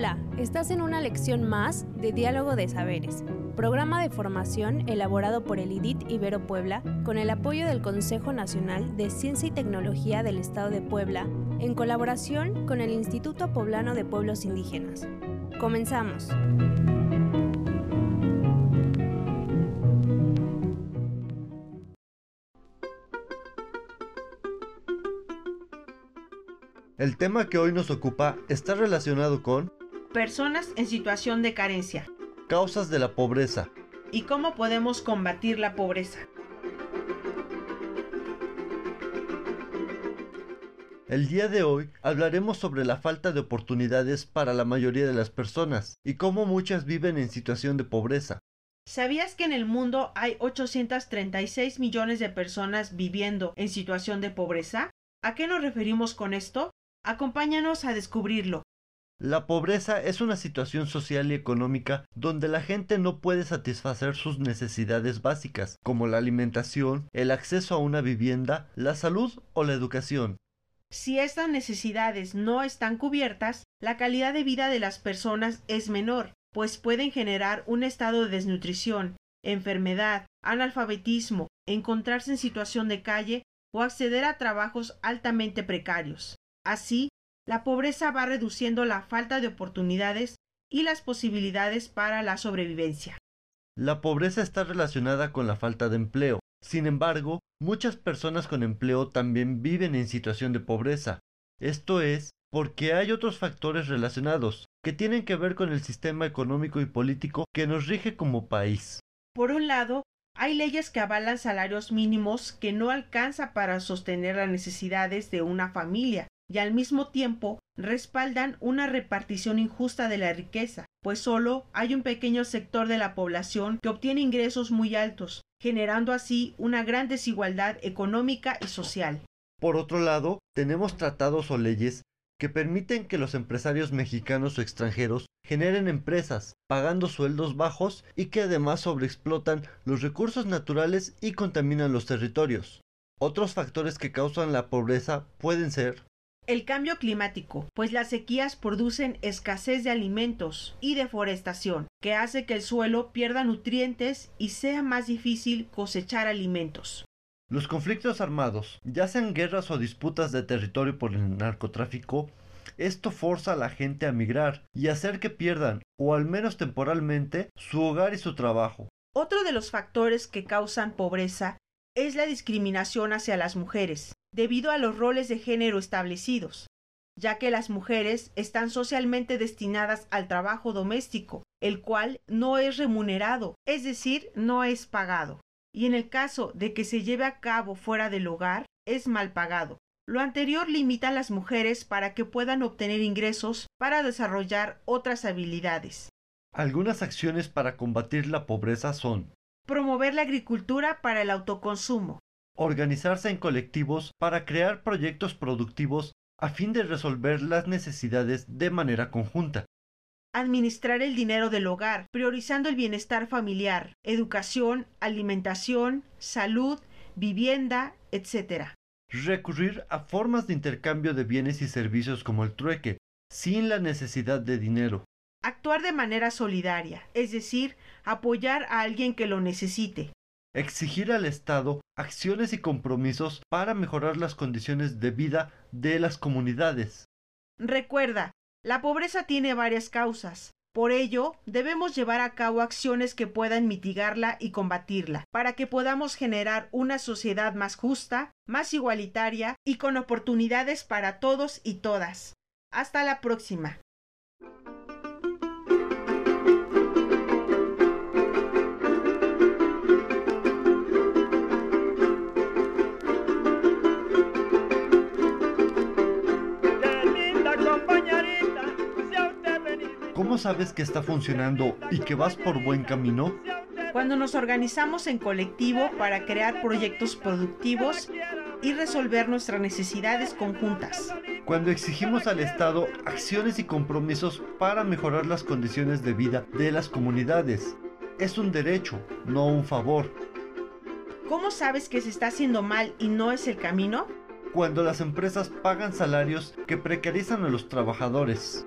Hola, estás en una lección más de Diálogo de Saberes, programa de formación elaborado por el IDIT Ibero Puebla con el apoyo del Consejo Nacional de Ciencia y Tecnología del Estado de Puebla en colaboración con el Instituto Poblano de Pueblos Indígenas. Comenzamos. El tema que hoy nos ocupa está relacionado con personas en situación de carencia causas de la pobreza y cómo podemos combatir la pobreza. El día de hoy hablaremos sobre la falta de oportunidades para la mayoría de las personas y cómo muchas viven en situación de pobreza. ¿Sabías que en el mundo hay 836 millones de personas viviendo en situación de pobreza? ¿A qué nos referimos con esto? Acompáñanos a descubrirlo. La pobreza es una situación social y económica donde la gente no puede satisfacer sus necesidades básicas, como la alimentación, el acceso a una vivienda, la salud o la educación. Si estas necesidades no están cubiertas, la calidad de vida de las personas es menor, pues pueden generar un estado de desnutrición, enfermedad, analfabetismo, encontrarse en situación de calle o acceder a trabajos altamente precarios. Así, la pobreza va reduciendo la falta de oportunidades y las posibilidades para la sobrevivencia. La pobreza está relacionada con la falta de empleo. Sin embargo, muchas personas con empleo también viven en situación de pobreza. Esto es porque hay otros factores relacionados que tienen que ver con el sistema económico y político que nos rige como país. Por un lado, hay leyes que avalan salarios mínimos que no alcanza para sostener las necesidades de una familia y al mismo tiempo respaldan una repartición injusta de la riqueza, pues solo hay un pequeño sector de la población que obtiene ingresos muy altos, generando así una gran desigualdad económica y social. Por otro lado, tenemos tratados o leyes que permiten que los empresarios mexicanos o extranjeros generen empresas, pagando sueldos bajos y que además sobreexplotan los recursos naturales y contaminan los territorios. Otros factores que causan la pobreza pueden ser el cambio climático, pues las sequías producen escasez de alimentos y deforestación, que hace que el suelo pierda nutrientes y sea más difícil cosechar alimentos. Los conflictos armados, ya sean guerras o disputas de territorio por el narcotráfico, esto forza a la gente a migrar y hacer que pierdan, o al menos temporalmente, su hogar y su trabajo. Otro de los factores que causan pobreza es la discriminación hacia las mujeres, debido a los roles de género establecidos, ya que las mujeres están socialmente destinadas al trabajo doméstico, el cual no es remunerado, es decir, no es pagado, y en el caso de que se lleve a cabo fuera del hogar, es mal pagado. Lo anterior limita a las mujeres para que puedan obtener ingresos para desarrollar otras habilidades. Algunas acciones para combatir la pobreza son promover la agricultura para el autoconsumo, organizarse en colectivos para crear proyectos productivos a fin de resolver las necesidades de manera conjunta. Administrar el dinero del hogar, priorizando el bienestar familiar, educación, alimentación, salud, vivienda, etc. Recurrir a formas de intercambio de bienes y servicios como el trueque, sin la necesidad de dinero. Actuar de manera solidaria, es decir, apoyar a alguien que lo necesite. Exigir al Estado acciones y compromisos para mejorar las condiciones de vida de las comunidades. Recuerda, la pobreza tiene varias causas. Por ello, debemos llevar a cabo acciones que puedan mitigarla y combatirla, para que podamos generar una sociedad más justa, más igualitaria y con oportunidades para todos y todas. Hasta la próxima. ¿Cómo sabes que está funcionando y que vas por buen camino? Cuando nos organizamos en colectivo para crear proyectos productivos y resolver nuestras necesidades conjuntas. Cuando exigimos al Estado acciones y compromisos para mejorar las condiciones de vida de las comunidades. Es un derecho, no un favor. ¿Cómo sabes que se está haciendo mal y no es el camino? Cuando las empresas pagan salarios que precarizan a los trabajadores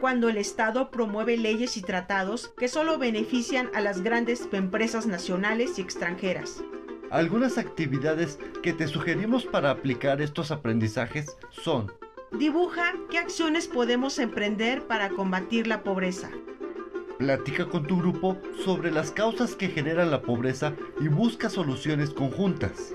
cuando el Estado promueve leyes y tratados que solo benefician a las grandes empresas nacionales y extranjeras. Algunas actividades que te sugerimos para aplicar estos aprendizajes son Dibuja qué acciones podemos emprender para combatir la pobreza. Platica con tu grupo sobre las causas que generan la pobreza y busca soluciones conjuntas.